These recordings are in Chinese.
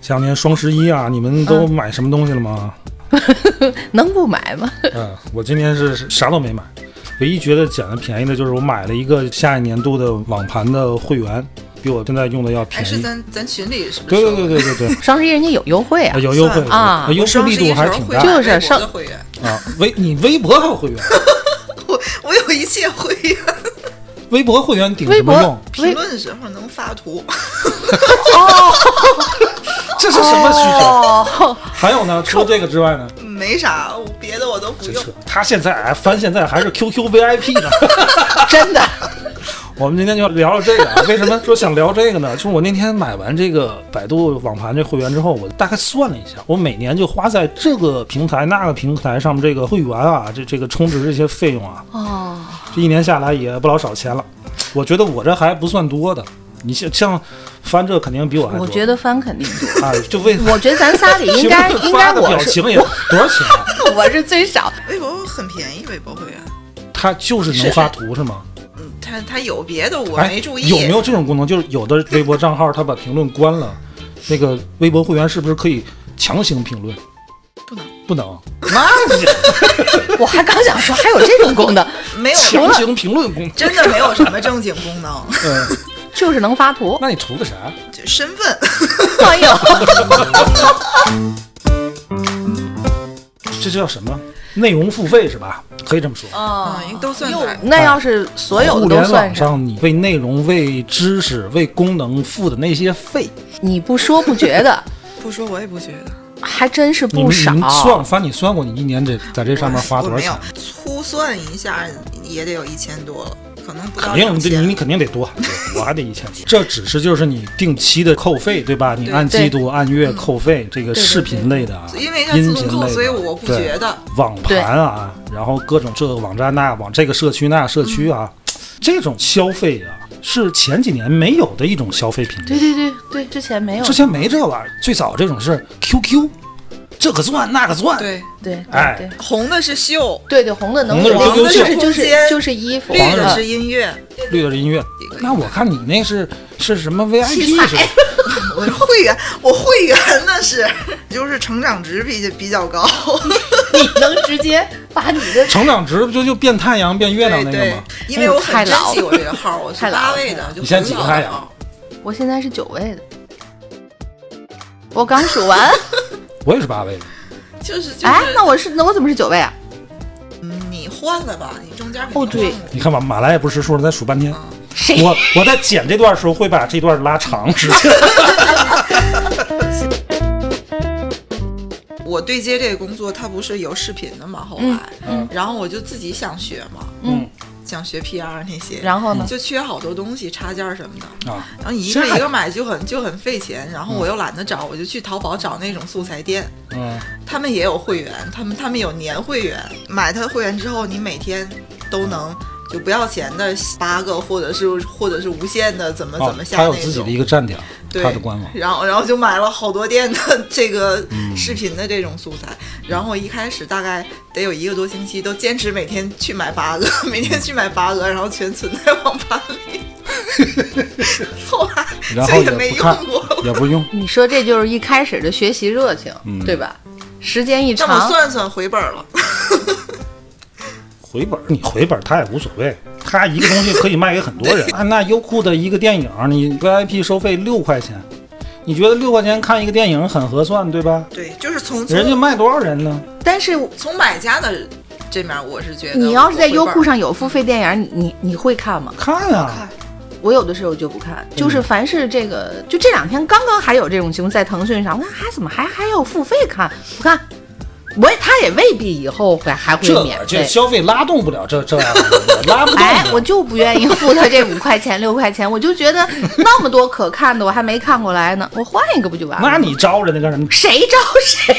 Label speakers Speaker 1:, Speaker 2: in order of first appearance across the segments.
Speaker 1: 下两天双十一啊，你们都买什么东西了吗？
Speaker 2: 能不买吗？
Speaker 1: 嗯，我今天是啥都没买，唯一觉得捡的便宜的就是我买了一个下一年度的网盘的会员，比我现在用的要便宜。
Speaker 3: 还是咱咱群里是不是？
Speaker 1: 对对对对对对，
Speaker 2: 双十一人家有优惠啊
Speaker 1: 啊，有优惠
Speaker 2: 啊
Speaker 1: 优惠力度还是挺大
Speaker 2: 就是
Speaker 3: 上会员，
Speaker 1: 啊。微你微博还有会员，
Speaker 3: 我我有一切会员，
Speaker 1: 微博会员顶什么用？
Speaker 3: 评论时候能发图。
Speaker 1: 这是什么需求？
Speaker 2: 哦，
Speaker 1: 还有呢？除了这个之外呢？
Speaker 3: 没啥，别的我都不用。
Speaker 1: 他现在哎，翻现在还是 QQ VIP 呢。
Speaker 2: 真的，
Speaker 1: 我们今天就聊聊这个啊。为什么说想聊这个呢？就是我那天买完这个百度网盘这会员之后，我大概算了一下，我每年就花在这个平台那个平台上面这个会员啊，这这个充值这些费用啊，
Speaker 2: 哦，
Speaker 1: 这一年下来也不老少钱了。我觉得我这还不算多的，你像像翻这肯定比我还多。
Speaker 2: 我觉得翻肯定多。
Speaker 1: 啊，就为
Speaker 2: 我觉得咱仨里 应该应该我是
Speaker 1: 表情也多少钱啊？
Speaker 2: 我是最少，
Speaker 3: 微博很便宜，微博会员。
Speaker 1: 它就是能发图是吗？
Speaker 3: 嗯，他他有别的，我
Speaker 1: 哎，
Speaker 3: 没注意。
Speaker 1: 有没有这种功能？就是有的微博账号他把评论关了，那个微博会员是不是可以强行评论？
Speaker 3: 不能，
Speaker 1: 不能，那你
Speaker 2: 我还刚想说还有这种功能，
Speaker 3: 没有
Speaker 1: 强行评论功能，
Speaker 3: 真的没有什么正经功能，
Speaker 1: 嗯，
Speaker 2: 就是能发图。
Speaker 1: 那你图个啥？
Speaker 3: 就身份。
Speaker 2: 哎呦，
Speaker 1: 这叫什么？内容付费是吧？可以这么说。
Speaker 2: 啊
Speaker 3: 嗯，都算在。
Speaker 2: 那要是所有
Speaker 1: 互联
Speaker 2: 的都算上，
Speaker 1: 网上，你为内容、为知识、为功能付的那些费，
Speaker 2: 你不说不觉得，
Speaker 3: 不说我也不觉得。
Speaker 2: 还真是不
Speaker 1: 你们你们
Speaker 2: 少。
Speaker 1: 算翻你算过，你一年这在这上面花多少
Speaker 3: 我没有
Speaker 1: 钱？
Speaker 3: 粗算一下也得有一千多了，可能不到
Speaker 1: 肯定，这你你肯定得多，我还得一千多。这只是就是你定期的扣费，对吧？你按季度、按月扣费，这个视频类的啊，
Speaker 3: 因为它自
Speaker 1: 音频
Speaker 3: 动扣，
Speaker 1: 类的，
Speaker 3: 所以我不
Speaker 1: 对
Speaker 3: 觉得。
Speaker 1: 网盘啊，然后各种这个网站那网这个社区那社区啊，这种消费啊，是前几年没有的一种消费品。
Speaker 2: 对对对对，之前没有。
Speaker 1: 之前没这玩意儿，最早这种是 QQ，这个钻那个钻，
Speaker 3: 对，
Speaker 2: 对对
Speaker 1: 哎
Speaker 2: 对
Speaker 3: 红的是秀，
Speaker 2: 对对，红的能
Speaker 1: 红的是
Speaker 2: 就是
Speaker 3: 秀
Speaker 2: 就是
Speaker 3: 空间
Speaker 2: 就是衣服，
Speaker 3: 绿的
Speaker 2: 嗯
Speaker 3: 是音乐。
Speaker 1: 绿的是音乐。那我看你那是是什么 VIP
Speaker 2: 材
Speaker 1: 是吧？
Speaker 3: 我是会员，我会员那是，就是成长值比比较高。
Speaker 2: 你能直接把你的
Speaker 1: 成长值不就就变太阳变月亮那个吗？，
Speaker 3: 因为我很珍
Speaker 2: 太老了
Speaker 3: 惜我这个号，我是八位的，就
Speaker 1: 你现在几个太阳
Speaker 2: 我现在是九位的，我刚数完。
Speaker 1: 我也是八位的。
Speaker 3: 就是就是，
Speaker 2: 哎，那我是那我怎么是九位啊？
Speaker 3: 嗯你换了吧？你中间
Speaker 2: 哦对
Speaker 1: 你看马马来也不识数，再数半天。
Speaker 2: 谁？
Speaker 1: 我我在剪这段的时候会把这段拉长时间。
Speaker 3: 我对接这个工作，它不是有视频的嘛？后来，
Speaker 1: 嗯
Speaker 3: 然后我就自己想学嘛，
Speaker 1: 嗯
Speaker 3: 想学 PR 那些，
Speaker 2: 然后呢？
Speaker 3: 就缺好多东西，插件儿什么的。
Speaker 1: 啊，
Speaker 3: 然后你一个一个买就很就很费钱，然后我又懒得找，我就去淘宝找那种素材店，
Speaker 1: 嗯
Speaker 3: 他们也有会员，他们他们有年会员，买他的会员之后，你每天都能就不要钱的八个，或者是或者是无限的怎么
Speaker 1: 哦
Speaker 3: 怎么下
Speaker 1: 他
Speaker 3: 那种。
Speaker 1: 有自己的一个站点，
Speaker 3: 对
Speaker 1: 他的官网。
Speaker 3: 然后然后就买了好多店的这个
Speaker 1: 嗯
Speaker 3: 视频的这种素材，然后一开始大概得有一个多星期，都坚持每天去买八个，每天去买八个，然后全存在网盘里。后来
Speaker 1: 然后
Speaker 3: 这也没用过。，
Speaker 1: 也不用。
Speaker 2: 你说这就是一开始的学习热情，
Speaker 1: 嗯
Speaker 2: 对吧？时间一
Speaker 3: 那我
Speaker 2: 长，
Speaker 3: 算算回本了，
Speaker 1: 回本儿你回本儿他也无所谓，他一个东西可以卖给很多人。啊，那优酷的一个电影，你 VIP 收费六块钱，你觉得六块钱看一个电影很合算，对吧？
Speaker 3: 对，就是从
Speaker 1: 人家卖多少人呢？
Speaker 2: 但是
Speaker 3: 从买家的这面，我是觉得
Speaker 2: 你要是在优酷
Speaker 3: 上，
Speaker 2: 有付费电影，你你你会看吗？
Speaker 1: 看啊，
Speaker 3: 看
Speaker 2: 我有的时候就不看，就是凡是这个，就这两天刚刚还有这种情况，在腾讯上，我看还怎么还还要付费看？不看，我也他也未必以后会还会
Speaker 1: 这
Speaker 2: 免费。
Speaker 1: 这消费拉动不了这这样的，拉不动
Speaker 2: 哎，我就不愿意付他这五块钱六块钱，我就觉得那么多可看的，我还没看过来呢，我换一个不就完了？
Speaker 1: 那你招人家干什么？
Speaker 2: 谁招谁？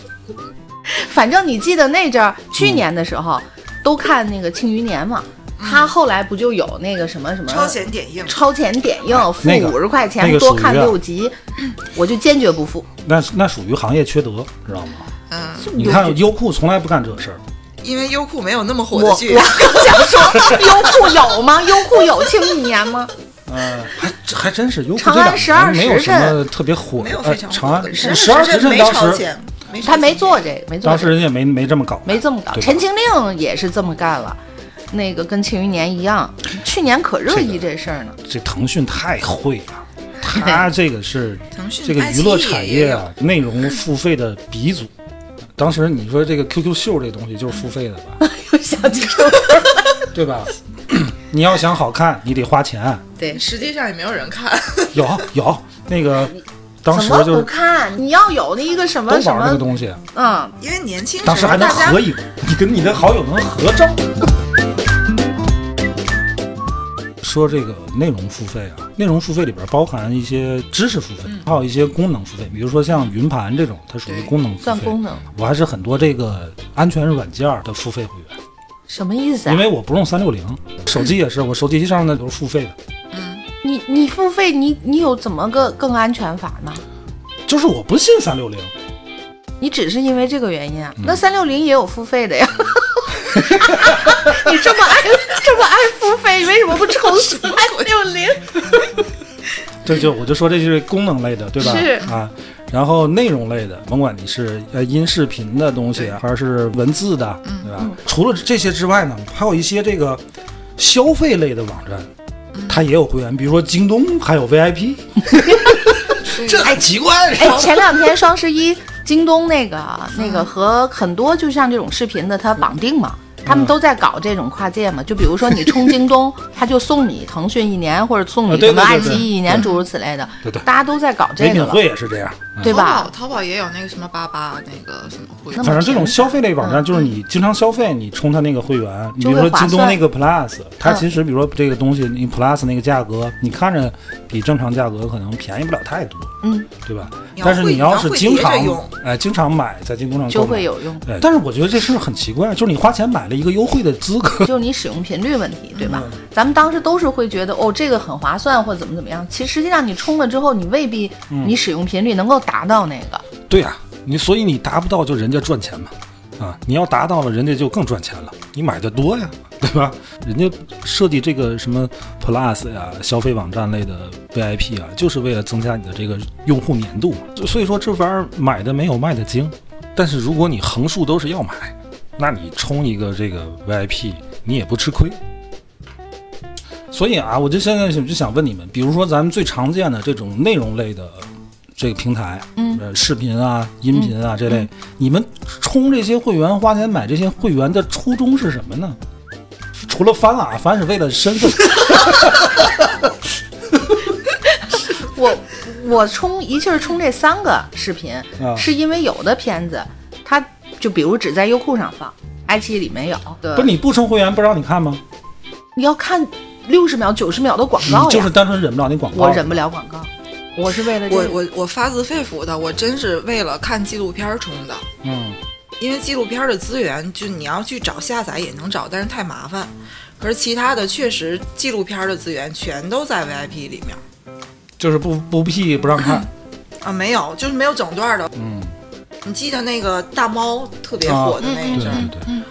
Speaker 2: 反正你记得那阵儿，去年的时候、都看那个《庆余年》嘛，他后来不就有那个什么什么
Speaker 3: 超前点映，
Speaker 2: 超前点映，付五十块钱、多看六集，我就坚决不付。
Speaker 1: 那那属于行业缺德，知道吗？
Speaker 3: 嗯，
Speaker 1: 你看优酷从来不干这事儿，
Speaker 3: 因为优酷没有那么火
Speaker 2: 我我
Speaker 3: 的剧，
Speaker 2: 刚想说，优酷有吗？优酷有《庆余年》吗？
Speaker 1: 嗯，还还真是优酷
Speaker 2: 长
Speaker 1: 这两
Speaker 2: 安十二
Speaker 1: 年没有
Speaker 2: 时
Speaker 1: 什么特别火的，
Speaker 3: 没有
Speaker 1: 呃
Speaker 3: 非常
Speaker 1: 长安十二时辰
Speaker 3: 没
Speaker 1: 当时，
Speaker 3: 没
Speaker 2: 他没做这个，没做这个，
Speaker 1: 当时人家没没这么搞，
Speaker 2: 没这么搞。《陈情令》也是这么干了，那个跟《庆余年》一样，去年可热议这事儿呢。
Speaker 1: 这腾讯太会了，他这个是
Speaker 3: 腾讯
Speaker 1: 这个娱乐产业啊，内容付费的鼻祖。当时你说这个 QQ 秀这东西就是付费的吧，
Speaker 2: 又想起 QQ，，
Speaker 1: 对吧？你要想好看，你得花钱。
Speaker 2: 对，
Speaker 3: 实际上也没有人看。
Speaker 1: 有有那个，当时
Speaker 2: 就是不
Speaker 1: 就是
Speaker 2: 看？你要有那一个什么什么，
Speaker 1: 玩那个东西，
Speaker 2: 嗯，
Speaker 3: 因为年轻
Speaker 1: 当时还能合影，你跟你的好友能合照。说这个内容付费啊，内容付费里边包含一些知识付费，还有一些功能付费，比如说像云盘这种，它属于功能付费。
Speaker 2: 算功能，
Speaker 1: 我还是很多这个安全软件的付费会员，
Speaker 2: 什么意思啊
Speaker 1: 因？为我不用三六零，手机也是，我手机上的都是付费的，
Speaker 2: 你你付费，你你有怎么个更安全法呢？
Speaker 1: 就是我不信三六零，
Speaker 2: 你只是因为这个原因啊？
Speaker 1: 嗯
Speaker 2: 那三六零也有付费的呀。你这么爱这么爱付费，你为什么不抽三六零？
Speaker 1: 这 就我就说这就是功能类的，对吧？
Speaker 2: 是
Speaker 1: 啊，然后内容类的，甭管你是呃音视频的东西，还是文字的，对吧？除了这些之外呢，还有一些这个消费类的网站，它也有会员，比如说京东还有 VIP，这还奇怪。
Speaker 2: 哎，前两天双十一，京东那个那个和很多就像这种视频的，它绑定嘛。他们都在搞这种跨界嘛，就比如说你 充京东，他就送你腾讯一年，或者送
Speaker 1: 啊
Speaker 2: 你什么爱奇艺一年，诸如此类的。
Speaker 1: 对对。
Speaker 2: 大家都在搞这个
Speaker 1: 唯品会也是这样，嗯。
Speaker 2: 对吧？
Speaker 3: 淘宝淘宝也有那个什么八八那个什么会员
Speaker 1: 反正这种消费类网站，就是你经常消费，你充他那个会员，你比如说京东那个 Plus，它
Speaker 2: 嗯
Speaker 1: 其实比如说这个东西，你 Plus 那个价格，你看着比正常价格可能便宜不了太多，
Speaker 2: 嗯，
Speaker 1: 对吧？但是你要是经常经常买，在京东上
Speaker 2: 就会有用。
Speaker 1: 对，但是我觉得这事儿很奇怪，就是你花钱买了一个优惠的资格，
Speaker 2: 就是你使用频率问题，对吧？
Speaker 1: 嗯
Speaker 2: 咱们当时都是会觉得哦，这个很划算，或者怎么怎么样。其实实际上你充了之后，你未必
Speaker 1: 嗯
Speaker 2: 你使用频率能够达到那个。
Speaker 1: 对呀、你所以你达不到就人家赚钱嘛，啊，你要达到了，人家就更赚钱了，你买的多呀，对吧？人家设计这个什么 Plus 呀，消费网站类的 VIP 啊，就是为了增加你的这个用户粘度嘛。所以说这玩意儿买的没有卖的精，但是如果你横竖都是要买，那你充一个这个 VIP，你也不吃亏。所以啊，我就现在就想问你们，比如说咱们最常见的这种内容类的这个平台，
Speaker 2: 嗯
Speaker 1: 呃，视频啊、音频啊这类，你们充这些会员、花钱买这些会员的初衷是什么呢？除了翻啊，翻是为了身份，
Speaker 2: 我我充一气儿充这三个视频，
Speaker 1: 啊
Speaker 2: 是因为有的片子它就比如只在优酷上放，爱奇艺里没有。
Speaker 1: 不是你不充会员不让你看吗？
Speaker 2: 你要看六十秒、九十秒的广告
Speaker 1: 就是单纯忍不了那广告。
Speaker 2: 我忍不了广告，我是为了这
Speaker 3: 我
Speaker 2: 个。
Speaker 3: 我我发自肺腑的，我真是为了看纪录片儿充的。
Speaker 1: 嗯，
Speaker 3: 因为纪录片儿的资源，就你要去找下载也能找，但是太麻烦。可是其他的确实纪录片儿的资源全都在 VIP 里面
Speaker 1: 就是不不 P 不让看。
Speaker 3: 啊，没有，就是没有整段的。
Speaker 1: 嗯，
Speaker 3: 你记得那个大猫特别
Speaker 1: 啊
Speaker 3: 火的那
Speaker 2: 嗯
Speaker 3: 一阵儿，
Speaker 1: 对对对。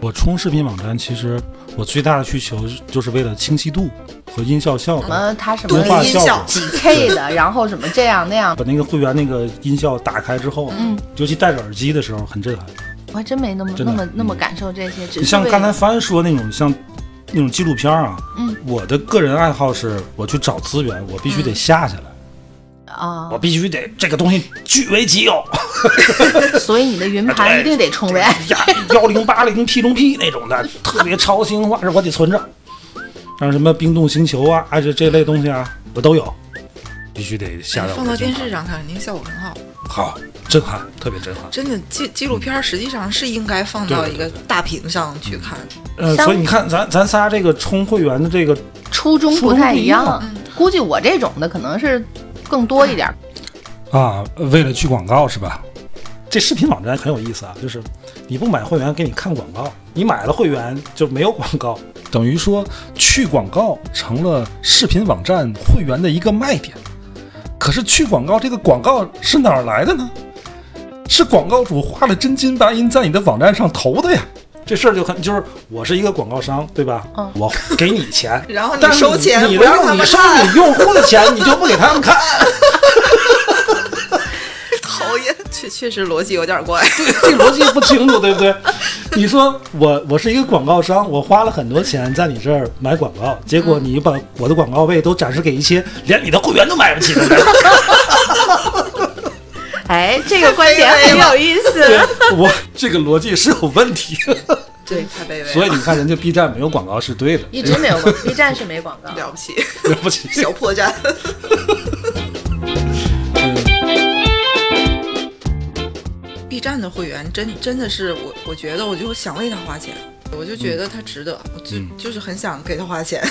Speaker 1: 我充视频网站，其实我最大的需求就是为了清晰度和音效效果什。
Speaker 2: 么它什么
Speaker 3: 音效
Speaker 1: 果，
Speaker 2: 几 K 的，然后什么这样那样，
Speaker 1: 把那个会员那个音效打开之后，
Speaker 2: 嗯，
Speaker 1: 尤其戴着耳机的时候很震撼。
Speaker 2: 我还真没那么那么那么
Speaker 1: 嗯
Speaker 2: 感受这些，只
Speaker 1: 你像刚才帆说那种像那种纪录片啊，
Speaker 2: 嗯，
Speaker 1: 我的个人爱好是我去找资源，我必须得下下来，
Speaker 2: 啊
Speaker 1: 我，必须得这个东西据为己有。
Speaker 2: 所以你的云盘一定得充 V。
Speaker 1: 呀，幺零八零 P 中 P 那种的，特别超星画，我得存着。像什么冰冻星球啊，啊这这类东西啊，我都有。必须得下到
Speaker 3: 放到电视上看，肯定效果很好。
Speaker 1: 好，震撼，特别震撼。
Speaker 3: 真的纪纪录片实际上是应该放到一个大屏上去看。
Speaker 1: 呃，所以你看，咱咱仨这个充会员的这个
Speaker 2: 初衷不太一样估计我这种的可能是更多一点儿。
Speaker 1: 啊，为了去广告是吧？这视频网站很有意思啊，就是你不买会员给你看广告，你买了会员就没有广告，等于说去广告成了视频网站会员的一个卖点。可是去广告这个广告是哪儿来的呢？是广告主花了真金白银在你的网站上投的呀。这事儿就很就是我是一个广告商，对吧？
Speaker 2: 嗯
Speaker 1: 我给你钱，
Speaker 3: 然后你
Speaker 1: 但是
Speaker 3: 收钱
Speaker 1: 你
Speaker 3: 不让他们
Speaker 1: 然后你收
Speaker 3: 看
Speaker 1: 你用户的钱，你就不给他们看。
Speaker 3: 确确实逻辑有点怪。
Speaker 1: 这逻辑不清楚，对不对？你说我我是一个广告商，我花了很多钱在你这儿买广告，结果你把我的广告位都展示给一些连你的会员都买不起的人。
Speaker 2: 哎，这个观点很有意思。
Speaker 1: 我这个逻辑是有问题，
Speaker 3: 对，太卑微了，
Speaker 1: 所以你看人家 B 站没有广告是对的，
Speaker 2: 一直没有广，B 站是没广告。
Speaker 3: 了不起，
Speaker 1: 了不起。
Speaker 3: 小破绽。B 站的会员真真的是我，我觉得我就想为他花钱，我就觉得他值得，我就、就是很想给他花钱。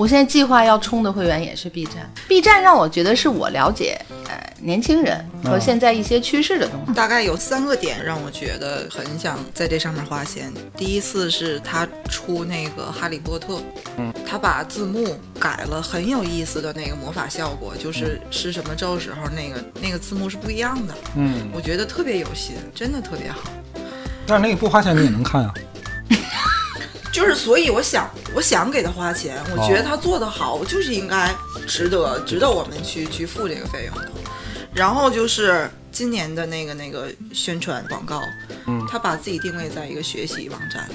Speaker 2: 我现在计划要充的会员也是 B 站，B 站让我觉得是我了解呃年轻人和现在一些趋势的东西。
Speaker 3: 大概有三个点让我觉得很想在这上面花钱。第一次是他出那个《哈利波特》，嗯，他把字幕改了，很有意思的那个魔法效果，就是施什么咒时候那个那个字幕是不一样的，
Speaker 1: 嗯，
Speaker 3: 我觉得特别有心，真的特别好。
Speaker 1: 但是那个不花钱你也能看啊。
Speaker 3: 就是，所以我想，我想给他花钱，我
Speaker 1: 哦
Speaker 3: 觉得他做得好，我就是应该值得，值得我们去去付这个费用的。然后就是今年的那个那个宣传广告，
Speaker 1: 嗯
Speaker 3: 他把自己定位在一个学习网站，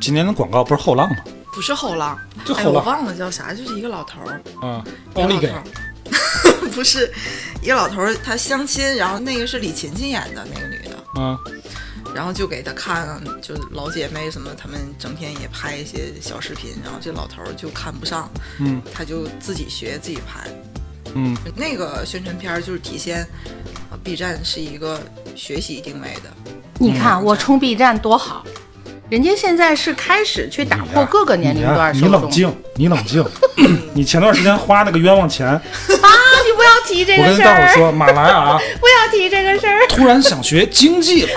Speaker 1: 今年的广告不是后浪吗？
Speaker 3: 不是后浪，哎，
Speaker 1: 就后浪
Speaker 3: 我忘了叫啥，就是一个老头儿，
Speaker 1: 嗯，
Speaker 3: 一个老
Speaker 1: 奥利给
Speaker 3: 头儿，不是一个老头儿，他相亲，然后那个是李勤勤演的那个女的，
Speaker 1: 啊，
Speaker 3: 然后就给他看，就是老姐妹什么，他们整天也拍一些小视频，然后这老头儿就看不上，
Speaker 1: 嗯
Speaker 3: 他就自己学自己拍。
Speaker 1: 嗯，
Speaker 3: 那个宣传片儿就是体现，呃，B 站是一个学习定位的。
Speaker 2: 你看我充 B 站多好，人家现在是开始去打破各个年龄段
Speaker 1: 你冷静，你冷静。你前段时间花那个冤枉钱，
Speaker 2: 啊！你不要提这
Speaker 1: 我跟
Speaker 2: 个事儿，
Speaker 1: 大伙说，马来啊，
Speaker 2: 不要提这个事儿。
Speaker 1: 突然想学经济了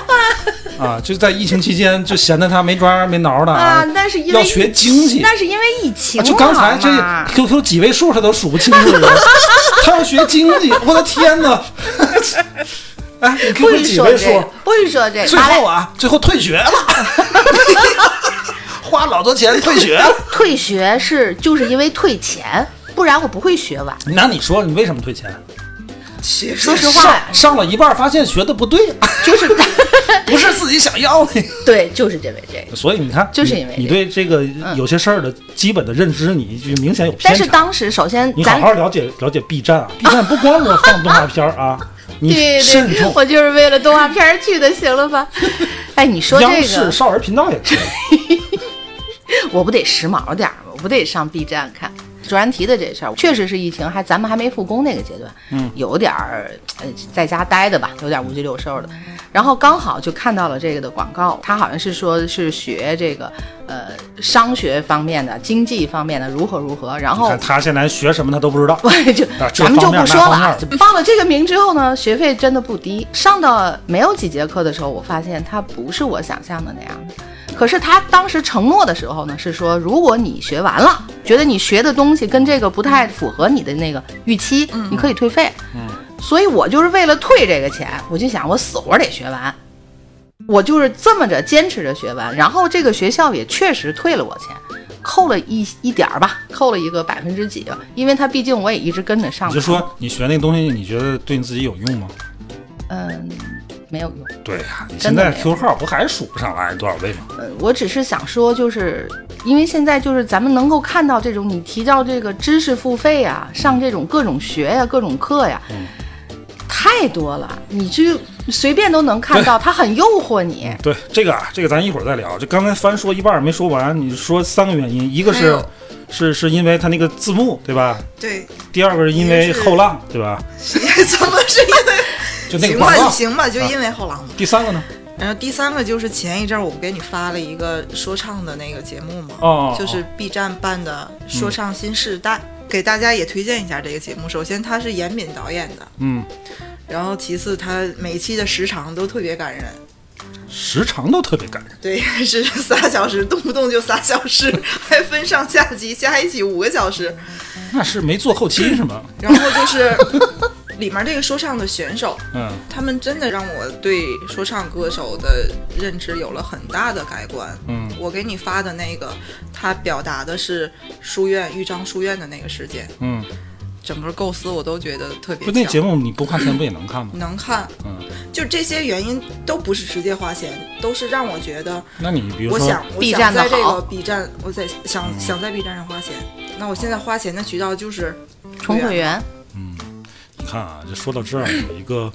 Speaker 1: 啊，就在疫情期间就闲得他没抓没挠的
Speaker 2: 啊，那是因为
Speaker 1: 要学经济。
Speaker 2: 那是因为疫情
Speaker 1: 啊，就刚才这 QQ 几位数他都数不清楚了，他要学经济，我的天哪！哎，QQ
Speaker 2: 许
Speaker 1: 几位数
Speaker 2: 不许说这个。
Speaker 1: 最后啊，最后退学了，花老多钱退学。
Speaker 2: 退学是就是因为退钱，不然我不会学完。
Speaker 1: 那你说你为什么退钱？
Speaker 3: 学
Speaker 2: 说实话
Speaker 1: 上，了一半发现学的不对，
Speaker 2: 就是
Speaker 1: 不是自己想要的。
Speaker 2: 对，就是因为这个。
Speaker 1: 所以你看，
Speaker 2: 就是因为
Speaker 1: 你你
Speaker 2: 这个
Speaker 1: 对这个有些事儿的基本的认知，你就明显有偏
Speaker 2: 但是。当时首先
Speaker 1: 你好好了解了解 B 站啊，B 站不光是放动画片儿啊，你
Speaker 2: 对对，
Speaker 1: 慎重。
Speaker 2: 我就是为了动画片儿去的，行了吧？哎，你说这个，
Speaker 1: 视少儿频道也可以。
Speaker 2: 我不得时髦点儿吗？我不得上 B 站看。卓然提的这事儿，确实是疫情还咱们还没复工那个阶段，嗯，有点儿呃在家待的吧，有点无鸡六兽的。然后刚好就看到了这个的广告，他好像是说是学这个呃商学方面的、经济方面的如何如何，然后
Speaker 1: 他现在学什么他都不知道。
Speaker 2: 我就咱们就不说了。报了这个名之后呢，学费真的不低。上到没有几节课的时候，我发现他不是我想象的那样的。可是他当时承诺的时候呢，是说如果你学完了，觉得你学的东西跟这个不太符合你的那个预期，你可以退费。嗯，所以我就是为了退这个钱，我就想我死活得学完。我就是这么着坚持着学完，然后这个学校也确实退了我钱，扣了一一点儿吧，扣了一个百分之几吧，因为他毕竟我也一直跟着上。
Speaker 1: 你就说你学那个东西，你觉得对你自己有用吗？
Speaker 2: 嗯，没有用。
Speaker 1: 对呀、你现在 Q 号不还数不上来多少位吗？
Speaker 2: 呃，我只是想说，就是因为现在就是咱们能够看到这种你提到这个知识付费啊，上这种各种学呀、各种课呀，太多了，你就随便都能看到，它很诱惑你。
Speaker 1: 对这个啊，这个咱一会儿再聊。就刚才翻说一半儿没说完，你说三个原因，一个是是是因为它那个字幕，对吧？
Speaker 3: 对，
Speaker 1: 第二个是因为后浪，对吧？
Speaker 3: 怎么是因为？
Speaker 1: 就那个
Speaker 3: 行吧。行吧，就因为后浪嘛。
Speaker 1: 第三个呢？
Speaker 3: 然后第三个就是前一阵儿我不给你发了一个说唱的那个节目嘛？
Speaker 1: 哦，
Speaker 3: 就是 B 站办的《说唱新时代》给大家也推荐一下这个节目。首先，他是严敏导演的，
Speaker 1: 嗯，
Speaker 3: 然后其次，他每期的时长都特别感人。
Speaker 1: 时长都特别感人。
Speaker 3: 对，是仨小时，动不动就仨小时，还分上下集，下一起五个小时。
Speaker 1: 那是没做后期是吗？
Speaker 3: 然后就是里面这个说唱的选手，
Speaker 1: 嗯。
Speaker 3: 他们真的让我对说唱歌手的认知有了很大的改观。
Speaker 1: 嗯。
Speaker 3: 我给你发的那个，他表达的是书院豫章书院的那个事件，
Speaker 1: 嗯，
Speaker 3: 整个构思我都觉得特别
Speaker 1: 不那节。目你不花钱不也能看吗？
Speaker 3: 能看，
Speaker 1: 嗯，
Speaker 3: 就这些原因都不是直接花钱，都是让我觉得，
Speaker 1: 那你比如说，
Speaker 3: 我想，我想在这个 B 站，我在想想在 B 站上花钱。那我现在花钱的渠道就是
Speaker 2: 充会员，
Speaker 1: 你看啊，就说到这儿，有一个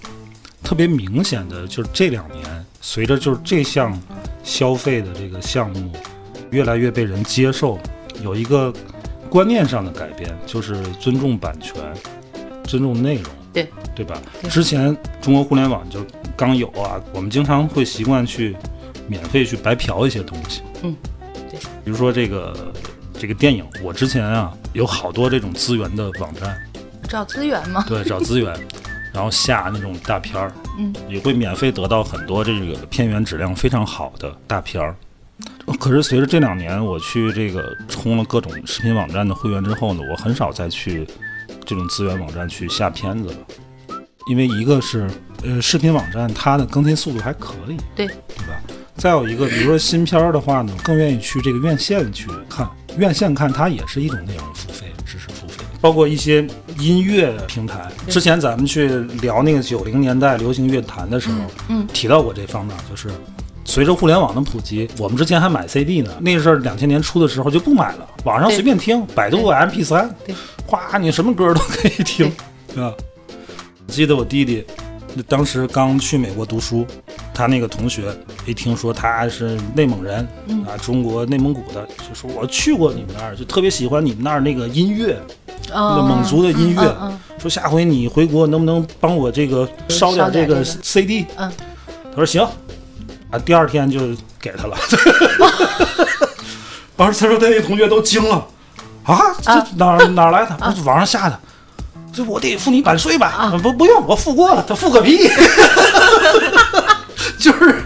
Speaker 1: 特别明显的，就是这两年随着就是这项消费的这个项目越来越被人接受，有一个观念上的改变，就是尊重版权，尊重内容，
Speaker 2: 对
Speaker 1: 对吧？
Speaker 2: 对
Speaker 1: 之前中国互联网就刚有啊，我们经常会习惯去免费去白嫖一些东西，
Speaker 2: 嗯，对，
Speaker 1: 比如说这个这个电影，我之前啊有好多这种资源的网站。
Speaker 2: 找资源吗。
Speaker 1: 对，找资源，然后下那种大片儿，
Speaker 2: 嗯，
Speaker 1: 也会免费得到很多这个片源质量非常好的大片儿。可是随着这两年我去这个充了各种视频网站的会员之后呢，我很少再去这种资源网站去下片子了，因为一个是呃视频网站它的更新速度还可以，
Speaker 2: 对
Speaker 1: 对吧？再有一个，比如说新片儿的话呢，更愿意去这个院线去看，院线看它也是一种内容付费，知识付费，包括一些音乐平台。之前咱们去聊那个九零年代流行乐坛的时候，
Speaker 2: 嗯
Speaker 1: 提到过这方面，就是随着互联网的普及，我们之前还买 CD 呢，那阵儿两千年初的时候就不买了，网上随便听，百度 MP 三，哗，你什么歌都可以听，对。吧？记得我弟弟，那当时刚去美国读书，他那个同学一听说他是内蒙人，
Speaker 2: 嗯
Speaker 1: 啊，中国内蒙古的，就说我去过你们那儿，就特别喜欢你们那儿那个音乐，那个
Speaker 2: 嗯
Speaker 1: 蒙族的音乐，
Speaker 2: 嗯嗯
Speaker 1: 说下回你回国能不能帮我这个烧点这个 CD？
Speaker 2: 嗯
Speaker 1: 他说行，啊，第二天就给他了。当时他说他那同学都惊了，啊，这
Speaker 2: 啊
Speaker 1: 哪儿哪儿来的？我说网上下的。这我得付你版税吧？
Speaker 2: 啊
Speaker 1: 不不用，我付过了。他付个屁！就是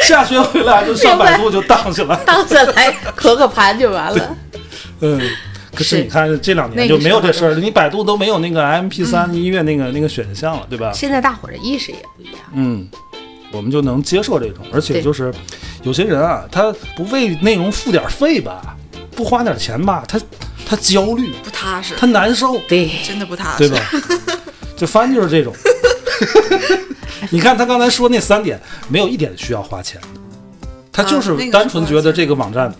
Speaker 1: 下学回来就上百度就荡起来。
Speaker 2: 当下来磕个盘就完了。
Speaker 1: 嗯，可是
Speaker 2: 是
Speaker 1: 你看这两年就没有这事儿了，你百度都没有那个 MP 3音乐那个那个选项了，对吧？
Speaker 2: 现在大伙儿的意识也不一样。
Speaker 1: 嗯，我们就能接受这种，而且就是有些人啊，他不为内容付点费吧，不花点钱吧，他他焦虑，
Speaker 3: 不踏实，
Speaker 1: 他难受，
Speaker 2: 对，
Speaker 3: 真的不踏实。
Speaker 1: 对吧？就翻就是这种。你看他刚才说那三点，没有一点需要花钱的，他就是单纯觉得这个网站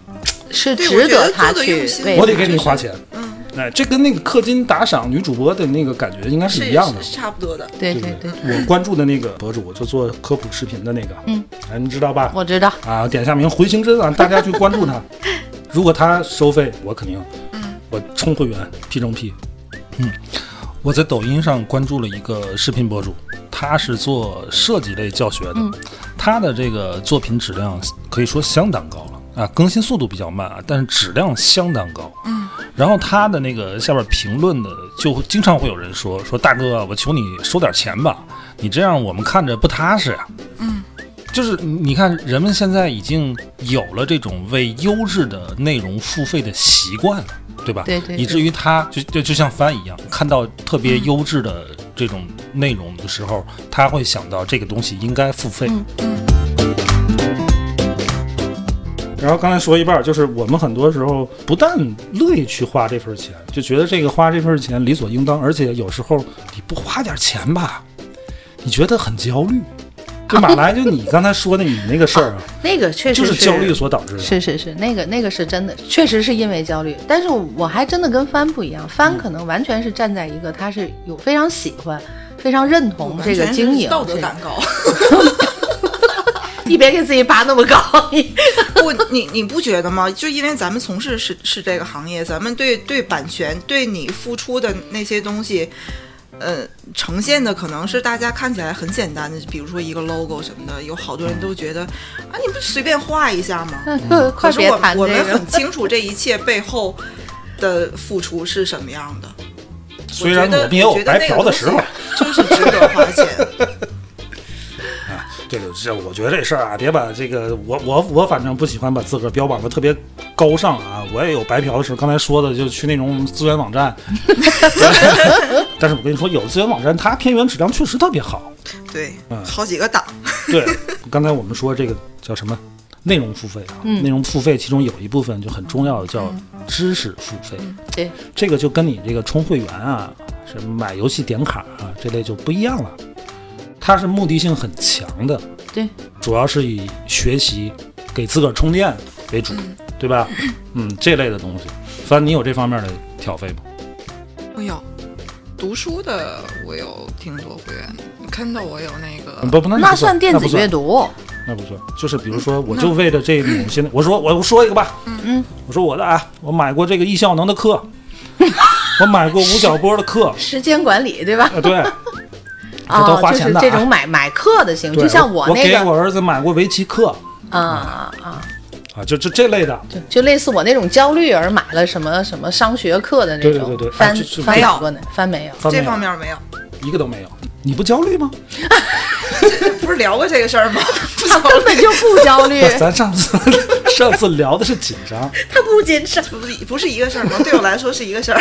Speaker 2: 是值得他去
Speaker 1: 我得给你花钱。
Speaker 3: 嗯，
Speaker 1: 哎，这跟那个氪金打赏女主播的那个感觉应该是
Speaker 3: 是
Speaker 1: 一样的。
Speaker 3: 是差不多的。
Speaker 1: 对
Speaker 2: 对对对，
Speaker 1: 我关注的那个博主就做科普视频的那个，
Speaker 2: 嗯，
Speaker 1: 哎，你知道吧？
Speaker 2: 我知道。
Speaker 1: 啊，点下名回形针啊，大家去关注他。如果他收费，我肯定，
Speaker 3: 嗯，
Speaker 1: 我充会员，P 中 P。嗯，我在抖音上关注了一个视频博主，他是做设计类教学的，
Speaker 2: 嗯。
Speaker 1: 他的这个作品质量可以说相当高了啊，更新速度比较慢啊，但是质量相当高。
Speaker 3: 嗯，
Speaker 1: 然后他的那个下边评论的，就会经常会有人说说大哥，我求你收点钱吧，你这样我们看着不踏实呀、
Speaker 3: 嗯，
Speaker 1: 就是你看，人们现在已经有了这种为优质的内容付费的习惯了，对吧？
Speaker 2: 对对对
Speaker 1: 以至于他就就就像帆一样，看到特别优质的这种内容的时候，他会想到这个东西应该付费。
Speaker 2: 嗯
Speaker 1: 然后刚才说一半，就是我们很多时候不但乐意去花这份钱，就觉得这个花这份钱理所应当，而且有时候你不花点钱吧，你觉得很焦虑。就马来，就你刚才说的你那个事儿啊，
Speaker 2: 那个确实
Speaker 1: 就是焦虑所导致的。
Speaker 2: 是是是，那个那个是真的，确实是因为焦虑。但是我还真的跟帆不一样，帆
Speaker 1: 嗯
Speaker 2: 可能完全是站在一个他是有非常喜欢、非常认同这个经营
Speaker 3: 道德感高。
Speaker 2: 你别给自己拔那么高。你
Speaker 3: 不，你你不觉得吗？就因为咱们从事是是这个行业，咱们对对版权，对你付出的那些东西，呃，呈现的可能是大家看起来很简单的，比如说一个 logo 什么的，有好多人都觉得啊，你不随便画一下吗？可 是我
Speaker 2: 谈这个
Speaker 3: 我们很。清楚这一切背后的付出是什么样的。
Speaker 1: 虽然
Speaker 3: 我觉
Speaker 1: 有白
Speaker 3: 我觉得那个
Speaker 1: 嫖的时候，
Speaker 3: 东西就是值得花钱。
Speaker 1: 对对这，我觉得这事儿啊，别把这个我我我反正不喜欢把自个儿标榜的特别高尚啊。我也有白嫖的时候，刚才说的就去那种资源网站，但是我跟你说，有的资源网站它片源质量确实特别好。
Speaker 3: 对
Speaker 1: 嗯，
Speaker 3: 好几个档。
Speaker 1: 对，刚才我们说这个叫什么？内容付费啊，内容付费其中有一部分就很重要的叫知识付费，
Speaker 2: 对，
Speaker 1: 这个就跟你这个充会员啊、什么买游戏点卡啊这类就不一样了，它是目的性很强的，
Speaker 2: 对，
Speaker 1: 主要是以学习、给自个儿充电为主，对吧？嗯，这类的东西，反正你有这方面的挑费吗？
Speaker 3: 我有。读书的，我有挺多会员。你看到我有那个
Speaker 1: 不不，那
Speaker 2: 那算电子阅读。
Speaker 1: 那不算，就是比如说，我就为了这种现在，我说我说一个吧，
Speaker 2: 嗯，
Speaker 1: 我说我的啊，我买过这个易效能的课，我买过吴晓波的课，
Speaker 2: 时间管理，对吧？
Speaker 1: 啊对，这都
Speaker 2: 哦，就是
Speaker 1: 花钱的啊
Speaker 2: 这种买买课的行
Speaker 1: 为
Speaker 2: 就像
Speaker 1: 我
Speaker 2: 那个，我
Speaker 1: 给我儿子买过围棋课
Speaker 2: 啊啊啊，
Speaker 1: 啊，就就这类的，
Speaker 2: 就就类似我那种焦虑而买了什么什么商学课的那种，
Speaker 1: 对对对对
Speaker 2: 翻
Speaker 1: 啊
Speaker 2: 翻
Speaker 3: 没有
Speaker 2: 过呢，翻没有。
Speaker 3: 这
Speaker 1: 方面
Speaker 3: 没有，
Speaker 1: 一个都没有，你不焦虑吗？
Speaker 3: 不是聊过这个事儿吗？不
Speaker 2: 他根本就不焦虑，
Speaker 1: 不咱上次上次聊的是紧张，
Speaker 2: 他不紧张，
Speaker 3: 不是不是一个事儿吗？对我来说是一个事儿。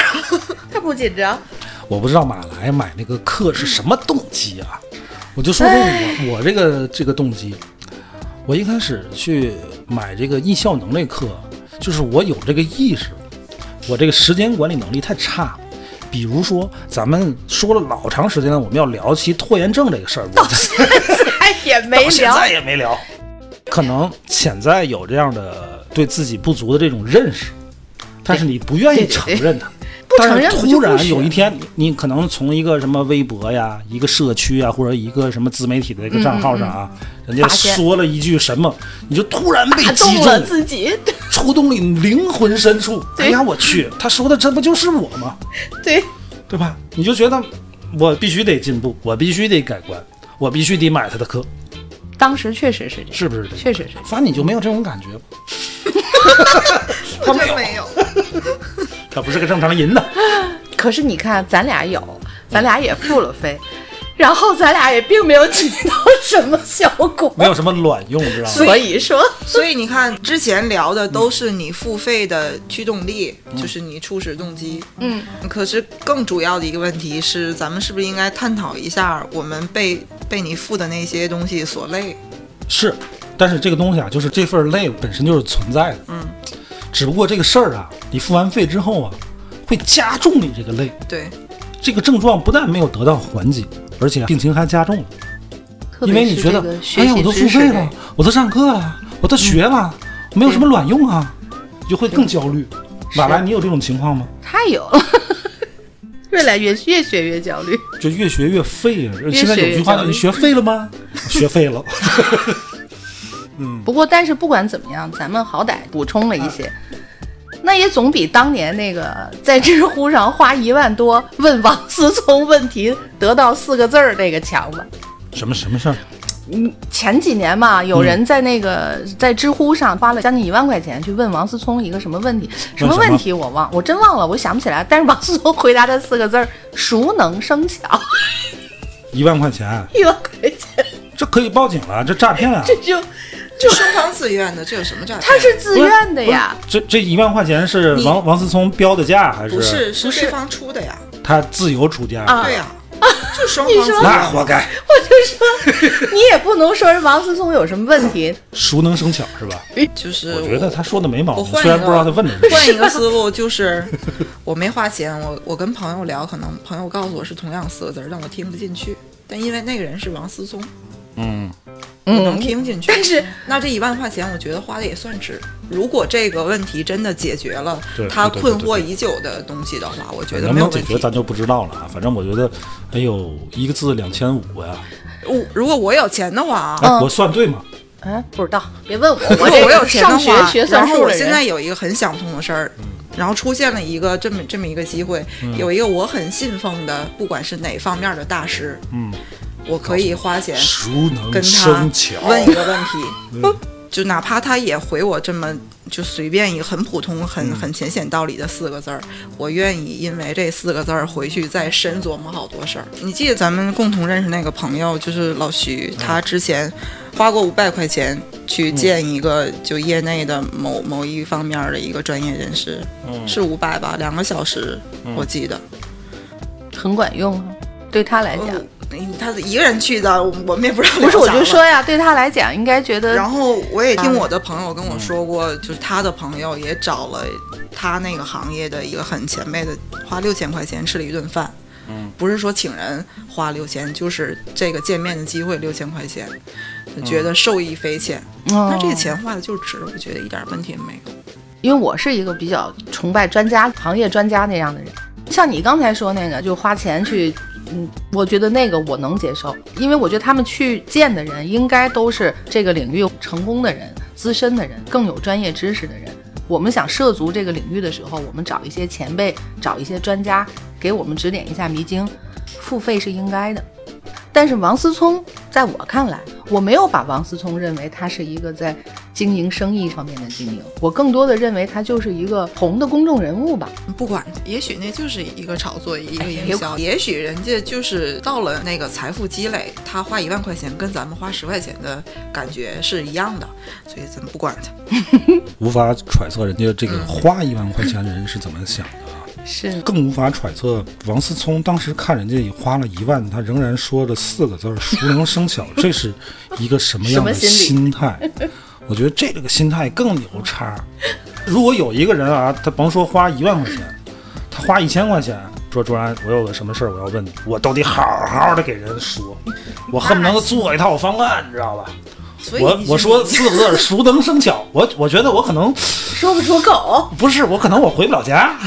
Speaker 2: 他不紧张。
Speaker 1: 我不知道马来买那个课是什么动机啊？我就说说我我这个这个动机，我一开始去买这个易效能那课，就是我有这个意识，我这个时间管理能力太差。比如说，咱们说了老长时间了，我们要聊起拖延症这个事儿，到
Speaker 2: 现在也没聊，
Speaker 1: 到现在也没聊。可能潜在有这样的对自己不足的这种认识，但是你不愿意承认它。
Speaker 2: 不承认
Speaker 1: 但是突然有一天，你你可能从一个什么微博呀、一个社区啊，或者一个什么自媒体的一个账号上啊，人家说了一句什么，你就突然被
Speaker 2: 打
Speaker 1: 击
Speaker 2: 中了，自己，
Speaker 1: 触动你灵魂深处。哎呀，我去，他说的这不就是我吗？
Speaker 2: 对，
Speaker 1: 对吧？你就觉得我必须得进步，我必须得改观，我必须得买他的课，
Speaker 2: 当时确实是这样，
Speaker 1: 是不是？
Speaker 2: 确实是。
Speaker 1: 反正你就没有这种感觉吗？
Speaker 3: 我真没有。
Speaker 1: 他不是个正常人呢。
Speaker 2: 可是你看，咱俩有，咱俩也付了费，然后咱俩也并没有起到什么效果，
Speaker 1: 没有什么卵用，知道吗？
Speaker 2: 所以说，
Speaker 3: 所以你看，之前聊的都是你付费的驱动力，就是你初始动机。
Speaker 2: 嗯，
Speaker 3: 可是更主要的一个问题是，咱们是不是应该探讨一下，我们被被你付的那些东西所累？
Speaker 1: 是，但是这个东西啊，就是这份累本身就是存在的。
Speaker 3: 嗯，
Speaker 1: 只不过这个事儿啊，你付完费之后啊，会加重你这个累。
Speaker 3: 对，
Speaker 1: 这个症状不但没有得到缓解，而且病情还加重了。因为你觉得，哎呀，我都付费了，我都上课了，我都学了，没有什么卵用啊，你就会更焦虑。马来，你有这种情况吗？
Speaker 2: 太有了，越来越越学越焦虑。
Speaker 1: 就越学越废啊！现在有句话叫“
Speaker 2: 学越
Speaker 1: 你学废了吗？” 学废了。
Speaker 2: 不过，但是不管怎么样，咱们好歹补充了一些，那也总比当年那个在知乎上花一万多问王思聪问题得到四个字儿那个强吧。
Speaker 1: 什么什么事儿？
Speaker 2: 嗯前几年嘛，有人在那个、在知乎上花了将近一万块钱去问王思聪一个什么问题，什么
Speaker 1: 什么
Speaker 2: 问题我忘，我真忘了，我想不起来。但是王思聪回答的四个字儿：熟能生巧。
Speaker 1: 一万块钱，
Speaker 2: 一万块钱，
Speaker 1: 这可以报警了，这诈骗啊！
Speaker 2: 这就
Speaker 3: 就双方自愿的，这有什么诈骗？
Speaker 2: 他是自愿的呀。
Speaker 1: 这这一万块钱是王王思聪标的价，还
Speaker 3: 不是
Speaker 2: 不是
Speaker 3: 是对方出的呀？
Speaker 1: 他自由出价？
Speaker 2: 啊
Speaker 3: 对呀，啊就双方自愿。
Speaker 1: 那活该，
Speaker 2: 我就说，你也不能说人王思聪有什么问题，
Speaker 1: 熟能生巧是吧？
Speaker 3: 就是
Speaker 1: 我觉得他说的没毛病，
Speaker 3: 我换一个
Speaker 1: 虽然不知道他问的是什么。
Speaker 3: 换一个思路，就是我没花钱，我我跟朋友聊，可能朋友告诉我是同样四个字儿，但我听不进去。但因为那个人是王思聪，
Speaker 1: 嗯，
Speaker 3: 我能听进去。
Speaker 2: 但是
Speaker 3: 那这一万块钱，我觉得花的也算值。如果这个问题真的解决了他困惑已久的东西的话，我觉得
Speaker 1: 能不能解
Speaker 3: 没有问题。
Speaker 1: 决咱就不知道了啊。反正我觉得，哎呦，一个字两千五呀，
Speaker 3: 我如果我有钱的话啊，
Speaker 1: 我算对吗？
Speaker 2: 嗯，不知道，别问我，
Speaker 3: 我
Speaker 2: 这
Speaker 3: 我有钱的
Speaker 2: 上学
Speaker 3: 话，
Speaker 2: 学算
Speaker 3: 然后
Speaker 2: 术的人。
Speaker 3: 我现在有一个很想通的事儿，然后出现了一个这么这么一个机会，有一个我很信奉的，不管是哪方面的大师，
Speaker 1: 嗯，
Speaker 3: 我可以花钱跟他。问一个问题，就哪怕他也回我这么就随便一个很普通、很很浅显道理的四个字儿，我愿意因为这四个字儿回去再深琢磨好多事儿。你记得咱们共同认识那个朋友，就是老徐，他之前花过五百块钱去见一个就业内的某某一方面的一个专业人士，是五百吧，两个小时，我记得。
Speaker 2: 很管用啊，对他来讲，
Speaker 3: 嗯他一个人去的，我我们也不知道
Speaker 2: 不是，我就说呀，对他来讲，应该觉得
Speaker 3: 然后我也听我的朋友跟我说过，就是他的朋友也找了他那个行业的一个很前辈的，花六千块钱吃了一顿饭。嗯，不是说请人花六千，就是这个见面的机会六千块钱，觉得受益匪浅。
Speaker 2: 哦
Speaker 3: 那这个钱花的就值，我觉得一点问题也没有。
Speaker 2: 因为我是一个比较崇拜专家、行业专家那样的人。像你刚才说那个，就花钱去，嗯，我觉得那个我能接受，因为我觉得他们去见的人应该都是这个领域成功的人、资深的人、更有专业知识的人。我们想涉足这个领域的时候，我们找一些前辈，找一些专家给我们指点一下迷津，付费是应该的。但是王思聪，在我看来，我没有把王思聪认为他是一个在经营生意方面的经营，我更多的认为他就是一个红的公众人物吧。
Speaker 3: 不管，也许那就是一个炒作，一个
Speaker 2: 哎
Speaker 3: 营销，也许人家就是到了那个财富积累，他花一万块钱跟咱们花十块钱的感觉是一样的，所以咱们不管他。
Speaker 1: 无法揣测人家这个花一万块钱的人是怎么想的啊，
Speaker 2: 是，
Speaker 1: 更无法揣测王思聪当时看人家也花了一万，他仍然说了四个字“熟能生巧”，这是一个什么样的
Speaker 2: 心
Speaker 1: 心态？我觉得这个心态更牛叉。如果有一个人啊，他甭说花一万块钱，他花一千块钱，说卓然，我有个什么事儿我要问你，我都得好好的给人说，我恨不得做一套方案，你知道吧？
Speaker 3: 所以
Speaker 1: 我我说四个字儿“熟能生巧”，我我觉得我可能
Speaker 2: 说不出口。
Speaker 1: 不是，我可能我回不了家。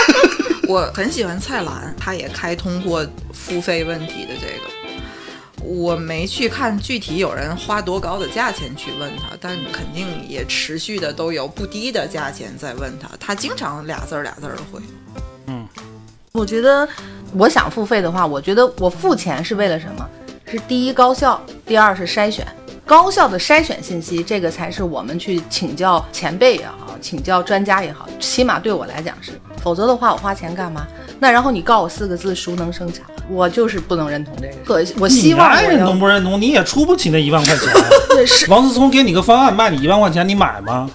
Speaker 3: 我很喜欢蔡澜，他也开通过付费问题的这个。我没去看具体有人花多高的价钱去问他，但肯定也持续的都有不低的价钱在问他。他经常俩字儿俩字儿的回。
Speaker 2: 嗯我觉得我想付费的话，我觉得我付钱是为了什么？是第一高效，第二是筛选。高效的筛选信息，这个才是我们去请教前辈也好，请教专家也好，起码对我来讲是。否则的话，我花钱干嘛？那然后你告我四个字“熟能生巧”，我就是不能认同这个。可我希望
Speaker 1: 你爱认同不认同，你也出不起那一万块钱。
Speaker 2: 对是，
Speaker 1: 王思聪给你个方案卖你一万块钱，你买吗？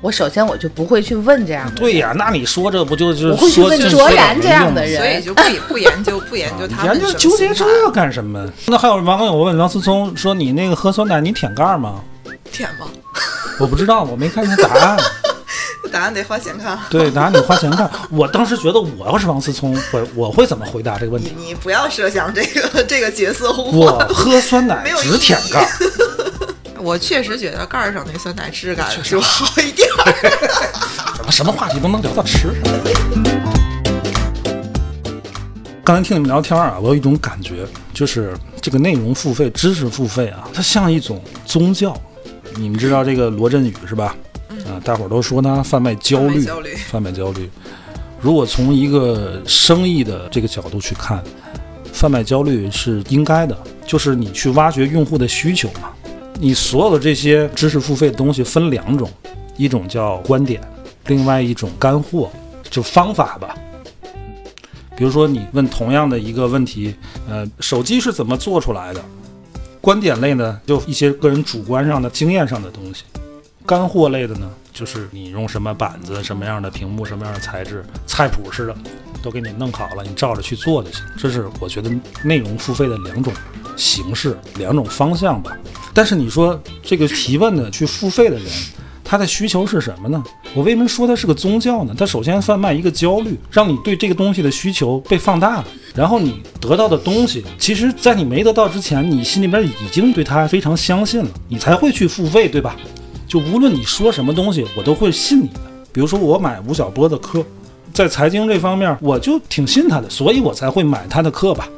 Speaker 2: 我首先我就不会去问这样的。
Speaker 1: 对呀，那你说这不就就
Speaker 2: 我会去
Speaker 1: 说就
Speaker 2: 问卓然这样的人
Speaker 3: 所以就不不研究不研究他们
Speaker 1: 研究纠结这干什么？那还有网友问王思聪说：“你那个喝酸奶你舔盖儿吗
Speaker 3: 舔吗？？”
Speaker 1: 我不知道，我没看见答案。
Speaker 3: 答案得花钱看。
Speaker 1: 对，答案得花钱看。我当时觉得我要是王思聪，我我会怎么回答这个问题？
Speaker 3: 你不要设想这个这个角色互
Speaker 1: 我。喝酸奶只舔盖儿。
Speaker 3: 我确实觉得盖儿上那酸奶质感就好一点儿。
Speaker 1: 怎么什么话题都能聊到吃上？刚才听你们聊天啊，我有一种感觉，就是这个内容付费、知识付费啊，它像一种宗教。你们知道这个罗振宇是吧？啊，大伙儿都说他贩卖焦虑，
Speaker 3: 贩卖焦虑
Speaker 1: 贩卖焦虑。如果从一个生意的这个角度去看，贩卖焦虑是应该的，就是你去挖掘用户的需求嘛。你所有的这些知识付费的东西分两种，一种叫观点，另外一种干货，就方法吧。比如说，你问同样的一个问题，呃，手机是怎么做出来的？观点类呢，就一些个人主观上的经验上的东西；干货类的呢，就是你用什么板子、什么样的屏幕、什么样的材质，菜谱似的，都给你弄好了，你照着去做就行。这是我觉得内容付费的两种形式、两种方向吧。但是你说这个提问的去付费的人，他的需求是什么呢？我为什么说他是个宗教呢？他首先贩卖一个焦虑，让你对这个东西的需求被放大了，然后你得到的东西，其实在你没得到之前，你心里边已经对他非常相信了，你才会去付费，对吧？就无论你说什么东西，我都会信你的。比如说我买吴晓波的课，在财经这方面，我就挺信他的，所以我才会买他的课吧。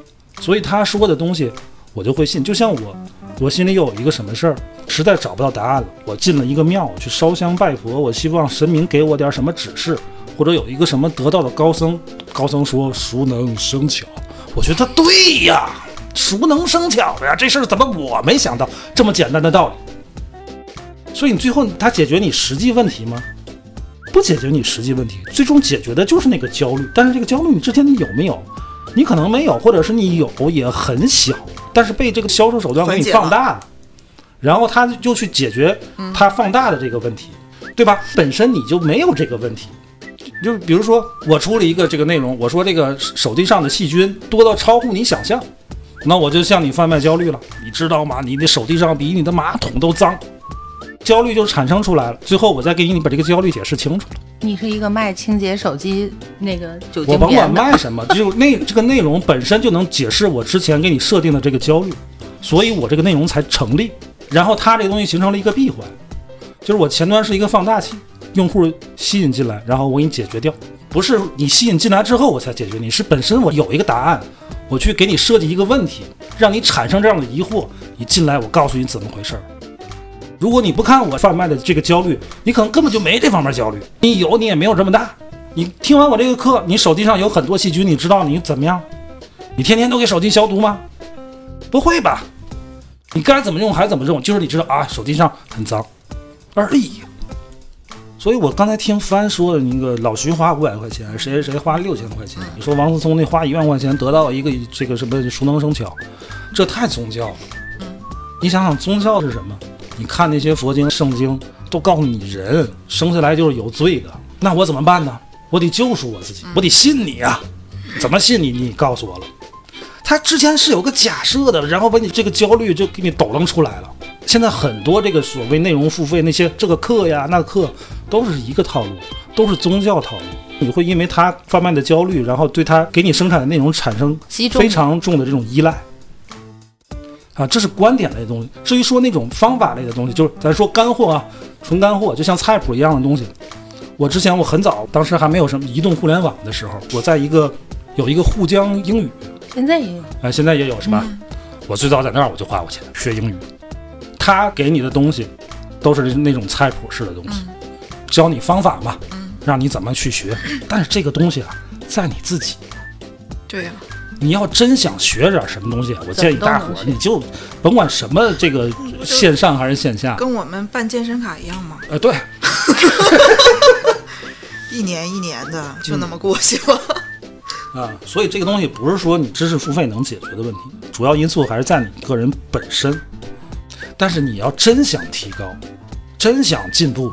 Speaker 1: 所以他说的东西，我就会信。就像我我心里有一个什么事儿，实在找不到答案了，我进了一个庙去烧香拜佛，我希望神明给我点什么指示，或者有一个什么得道的高僧，高僧说熟能生巧，我觉得对呀，熟能生巧呀，这事儿怎么我没想到这么简单的道理？所以你最后他解决你实际问题吗？不解决你实际问题，最终解决的就是那个焦虑。但是这个焦虑你之前你有没有？你可能没有，或者是你有也很小，但是被这个销售手段给你放大了，然后他就去解决他放大的这个问题，对吧？本身你就没有这个问题，就比如说我出了一个这个内容，我说这个手机上的细菌多到超乎你想象，那我就向你贩卖焦虑了，你知道吗？你的手机上比你的马桶都脏。焦虑就产生出来了，最后我再给你把这个焦虑解释清楚了。
Speaker 2: 你是一个卖清洁手机那个酒精
Speaker 1: 我甭管卖什么，就内这个内容本身就能解释我之前给你设定的这个焦虑，所以我这个内容才成立。然后它这个东西形成了一个闭环，就是我前端是一个放大器，用户吸引进来，然后我给你解决掉。不是你吸引进来之后我才解决你，是本身我有一个答案，我去给你设计一个问题，让你产生这样的疑惑，你进来我告诉你怎么回事儿。如果你不看我贩卖的这个焦虑，你可能根本就没这方面焦虑。你有，你也没有这么大。你听完我这个课，你手机上有很多细菌，你知道你怎么样？你天天都给手机消毒吗？不会吧？你该怎么用还怎么用，就是你知道啊，手机上很脏而已。所以我刚才听帆说的那个老徐花五百块钱，谁谁谁花六千块钱，你说王思聪那花一万块钱得到一个这个什么熟能生巧，这太宗教了。你想想宗教是什么？你看那些佛经、圣经都告诉你，人生下来就是有罪的。那我怎么办呢？我得救赎我自己，我得信你呀。怎么信你？你告诉我了。他之前是有个假设的，然后把你这个焦虑就给你抖楞出来了。现在很多这个所谓内容付费那些这个课呀、那课都是一个套路，都是宗教套路。你会因为他贩卖的焦虑，然后对他给你生产的内容产生非常重的这种依赖。啊，这是观点类的东西。至于说那种方法类的东西，就是咱说干货啊，纯干货，就像菜谱一样的东西。我之前我很早，当时还没有什么移动互联网的时候，我在一个有一个沪江英语，
Speaker 2: 现在也有，
Speaker 1: 哎，现在也有是吧？我最早在那儿我就花过钱学英语。他给你的东西都是那种菜谱式的东西，教你方法嘛，让你怎么去学。但是这个东西啊，在你自己。
Speaker 3: 对呀。
Speaker 1: 你要真想学点什么东西，我建议大伙儿你就甭管什么这个线上还是线下，
Speaker 3: 跟我们办健身卡一样吗？
Speaker 1: 呃，对，
Speaker 3: 一年一年的就那么过去了。
Speaker 1: 啊，所以这个东西不是说你知识付费能解决的问题，主要因素还是在你个人本身。但是你要真想提高，真想进步。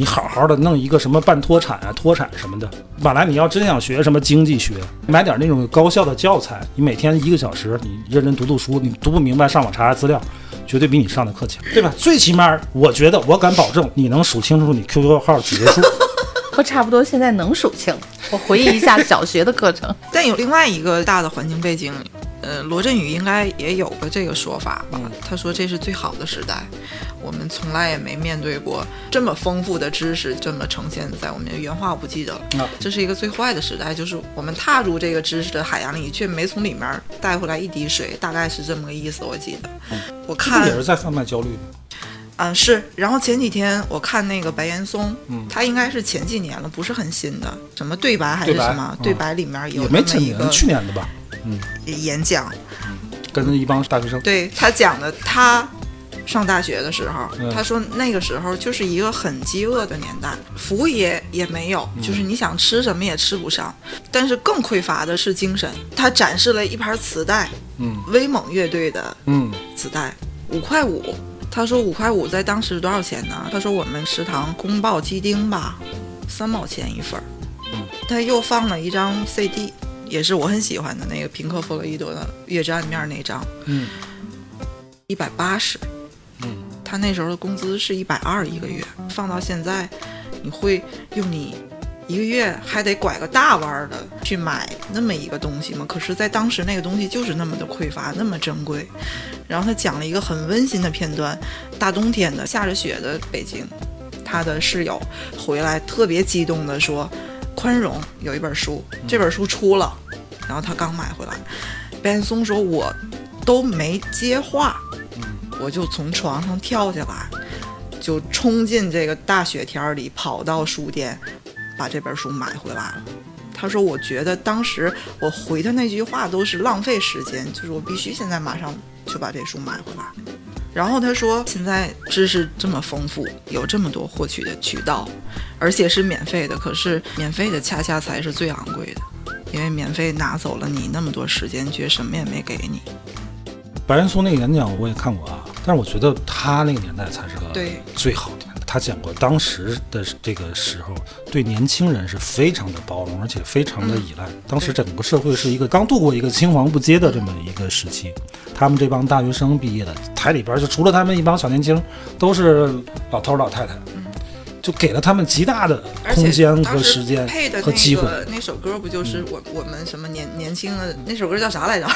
Speaker 1: 你好好的弄一个什么半脱产啊、脱产什么的。本来你要真想学什么经济学，买点那种高校的教材，你每天一个小时，你认真读读书，你读不明白上网查查资料，绝对比你上的课强，对吧？最起码我觉得，我敢保证你能数清楚你 QQ 号几位数。
Speaker 2: 我差不多现在能数清。我回忆一下小学的课程。
Speaker 3: 但有另外一个大的环境背景。呃，罗振宇应该也有个这个说法吧？他说这是最好的时代，我们从来也没面对过这么丰富的知识这么呈现在我们原话我不记得了。这是一个最坏的时代，就是我们踏入这个知识的海洋里，却没从里面带回来一滴水，大概是这么个意思。我记得，我看
Speaker 1: 也是在贩卖焦虑。
Speaker 3: 嗯，是。然后前几天我看那个白岩松，嗯，他应该是前几年了，不是很新的，什么对白还是什么对白里面有
Speaker 1: 没前年，去年的吧。
Speaker 3: 嗯，演讲，
Speaker 1: 跟一帮大学生。
Speaker 3: 对他讲的，他上大学的时候，他说那个时候就是一个很饥饿的年代，服务业也没有，就是你想吃什么也吃不上。但是更匮乏的是精神。他展示了一盘磁带，嗯，威猛乐队的，嗯，磁带五块五。他说五块五在当时多少钱呢？他说我们食堂宫爆鸡丁吧，三毛钱一份儿。嗯，他又放了一张 CD。也是我很喜欢的那个平克·弗洛伊德的《月之暗面》那张，嗯，一百八十，嗯，他那时候的工资是一百二一个月，放到现在，你会用你一个月还得拐个大弯儿的去买那么一个东西吗？可是，在当时那个东西就是那么的匮乏，那么珍贵。然后他讲了一个很温馨的片段，大冬天的下着雪的北京，他的室友回来特别激动的说。宽容有一本书，这本书出了，然后他刚买回来。白岩松说：“我都没接话，我就从床上跳下来，就冲进这个大雪天里，跑到书店，把这本书买回来了。他说：“我觉得当时我回的那句话都是浪费时间，就是我必须现在马上就把这书买回来。”然后他说：“现在知识这么丰富，有这么多获取的渠道，而且是免费的。可是免费的恰恰才是最昂贵的，因为免费拿走了你那么多时间，却什么也没给你。”
Speaker 1: 白岩松那个演讲我也看过啊，但是我觉得他那个年代才是个
Speaker 3: 对
Speaker 1: 最好的。他讲过当时的这个时候，对年轻人是非常的包容，而且非常的依赖。当时整个社会是一个刚度过一个青黄不接的这么一个时期，他们这帮大学生毕业的，台里边就除了他们一帮小年轻，都是老头老太太，就给了他们极大的空间和
Speaker 3: 时
Speaker 1: 时间
Speaker 3: 配的那
Speaker 1: 和机会。
Speaker 3: 个那首歌不就是我我们什么年年轻的那首歌叫啥来着？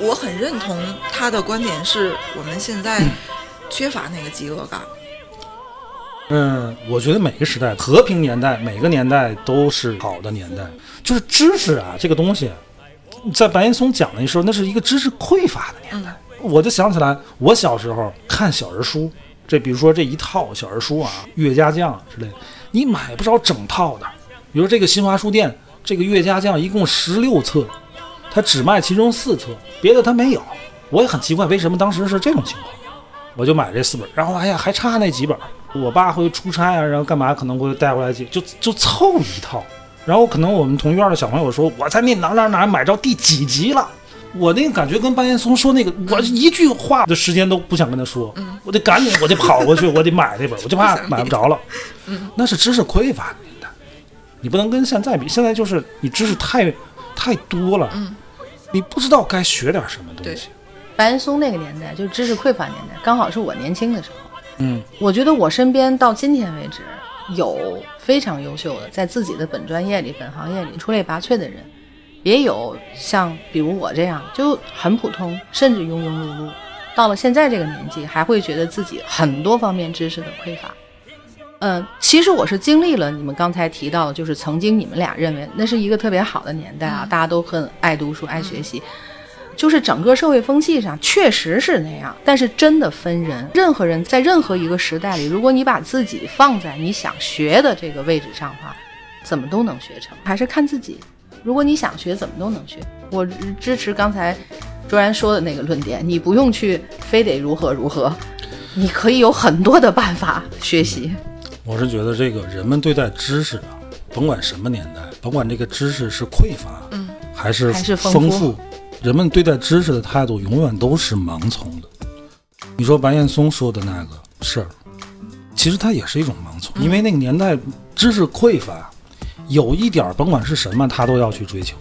Speaker 3: 我很认同他的观点，是我们现在缺乏那个饥饿感。
Speaker 1: 嗯，我觉得每个时代，和平年代，每个年代都是好的年代。就是知识啊，这个东西，在白岩松讲的时候，那是一个知识匮乏的年代。我就想起来，我小时候看小人书，这比如说这一套小人书啊，《岳家将》之类的，你买不着整套的。比如这个新华书店，这个《岳家将》一共十六册，它只卖其中四册，别的他没有。我也很奇怪，为什么当时是这种情况。我就买这四本，然后哎呀还差那几本，我爸会出差啊，然后干嘛可能会带回来几，就就凑一套。然后可能我们同院的小朋友说，我在那哪哪哪买着第几集了，我那个感觉跟白岩松说那个，我一句话的时间都不想跟他说，我得赶紧我得跑过去，我得买那本，我就怕 买不着了。那是知识匮乏的年代，你不能跟现在比，现在就是你知识太太多了，你不知道该学点什么东
Speaker 3: 对
Speaker 1: 西。
Speaker 2: 白岩松那个年代，就是知识匮乏年代，刚好是我年轻的时候。
Speaker 1: 嗯，
Speaker 2: 我觉得我身边到今天为止，有非常优秀的，在自己的本专业里、本行业里出类拔萃的人，也有像比如我这样就很普通，甚至庸庸碌碌，到了现在这个年纪，还会觉得自己很多方面知识的匮乏。嗯，其实我是经历了你们刚才提到的，就是曾经你们俩认为那是一个特别好的年代啊，大家都很爱读书、爱学习。就是整个社会风气上确实是那样，但是真的分人。任何人在任何一个时代里，如果你把自己放在你想学的这个位置上的话，怎么都能学成，还是看自己。如果你想学，怎么都能学。我支持刚才卓然说的那个论点，你不用去非得如何如何，你可以有很多的办法学习。
Speaker 1: 我是觉得这个人们对待知识啊，甭管什么年代，甭管这个知识是匮乏，嗯，还是
Speaker 2: 还是丰
Speaker 1: 丰
Speaker 2: 富
Speaker 1: 人们对待知识的态度永远都是盲从的。你说白岩松说的那个事儿，其实它也是一种盲从，因为那个年代知识匮乏，有一点儿甭管是什么，他都要去追求。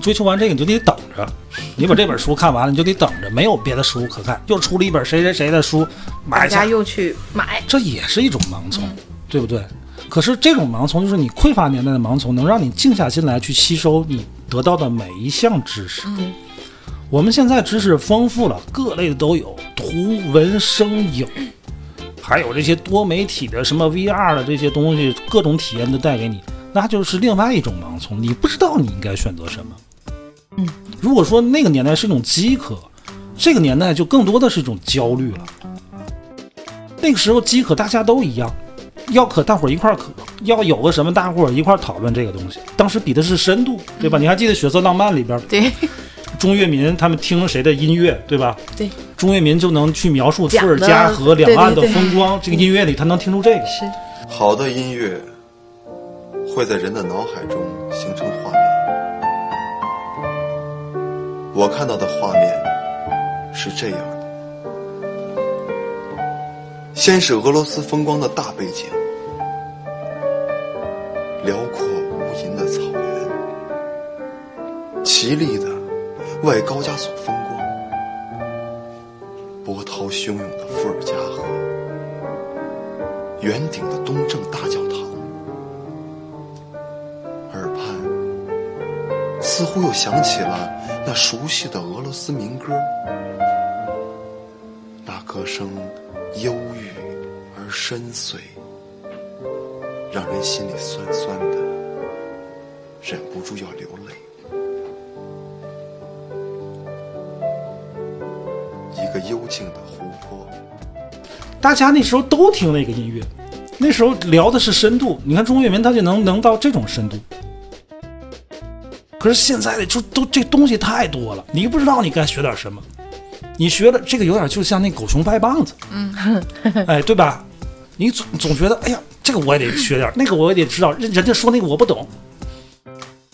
Speaker 1: 追求完这个你就得等着，你把这本书看完了，你就得等着，没有别的书可看，又出了一本谁谁谁的书，买
Speaker 2: 家又去买，
Speaker 1: 这也是一种盲从，对不对？可是这种盲从，就是你匮乏年代的盲从，能让你静下心来去吸收你得到的每一项知识。我们现在知识丰富了，各类的都有，图文声影，还有这些多媒体的什么 VR 的这些东西，各种体验都带给你，那就是另外一种盲从，你不知道你应该选择什么。
Speaker 2: 嗯，
Speaker 1: 如果说那个年代是一种饥渴，这个年代就更多的是一种焦虑了。那个时候饥渴大家都一样，要渴大伙儿一块儿渴，要有个什么大伙儿一块儿讨论这个东西。当时比的是深度，对吧？你还记得《血色浪漫》里边
Speaker 2: 对
Speaker 1: 钟跃民他们听谁的音乐，对吧？
Speaker 2: 对，
Speaker 1: 钟跃民就能去描述伏尔加河两岸的
Speaker 2: 对对对
Speaker 1: 风光。这个音乐里他能听出这个。
Speaker 2: 是。
Speaker 4: 好的音乐会在人的脑海中形成我看到的画面是这样的：先是俄罗斯风光的大背景，辽阔无垠的草原，绮丽的外高加索风光，波涛汹涌的伏尔加河。圆顶的东正大教堂，耳畔，似乎又响起了熟悉的俄罗斯民歌。那歌声忧郁而深邃，让人心里酸酸的，忍不住要流泪。一个幽静的湖泊。
Speaker 1: 大家那时候都听那个音乐，那时候聊的是深度。你看钟跃民他就能能到这种深度，可是现在的就都这东西太多了，你不知道你该学点什么。你学的这个有点就像那狗熊掰棒子，嗯，哎，对吧？你总总觉得，哎呀，这个我也得学点，那个我也得知道，人人家说那个我不懂。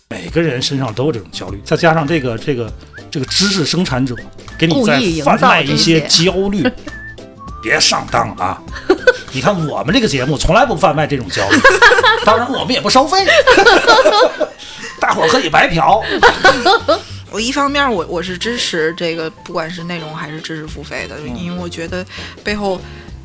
Speaker 1: 每个人身上都有这种焦虑，再加上这个这个这个知识生产者给你在
Speaker 2: 故意营
Speaker 1: 贩卖一些
Speaker 2: 些
Speaker 1: 焦虑，别上当啊！你看我们这个节目从来不贩卖这种焦虑，当然我们也不收费，大伙儿可以白嫖。
Speaker 3: 我一方面我我是支持这个，不管是内容还是知识付费的，因为我觉得背后